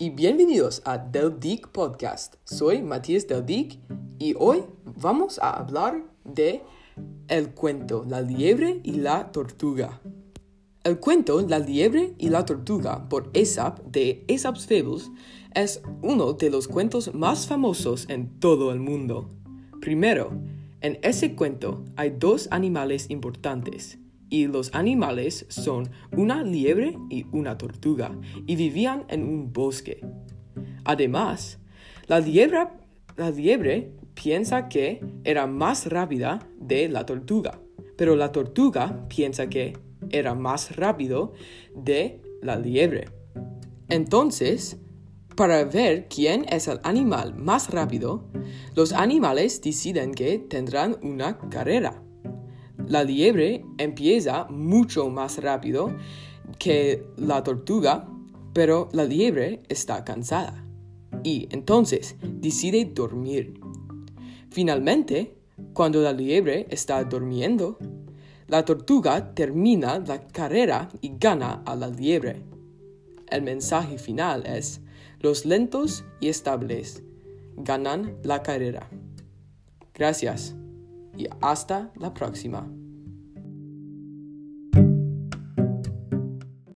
y bienvenidos a Del Dick Podcast. Soy Matías Del Dick y hoy vamos a hablar de el cuento La liebre y la tortuga. El cuento La liebre y la tortuga por Aesop de Aesop's Fables es uno de los cuentos más famosos en todo el mundo. Primero, en ese cuento hay dos animales importantes, y los animales son una liebre y una tortuga, y vivían en un bosque. Además, la liebre, la liebre piensa que era más rápida de la tortuga, pero la tortuga piensa que era más rápido de la liebre. Entonces, para ver quién es el animal más rápido, los animales deciden que tendrán una carrera. La liebre empieza mucho más rápido que la tortuga, pero la liebre está cansada y entonces decide dormir. Finalmente, cuando la liebre está durmiendo, la tortuga termina la carrera y gana a la liebre. El mensaje final es, los lentos y estables ganan la carrera. Gracias y hasta la próxima.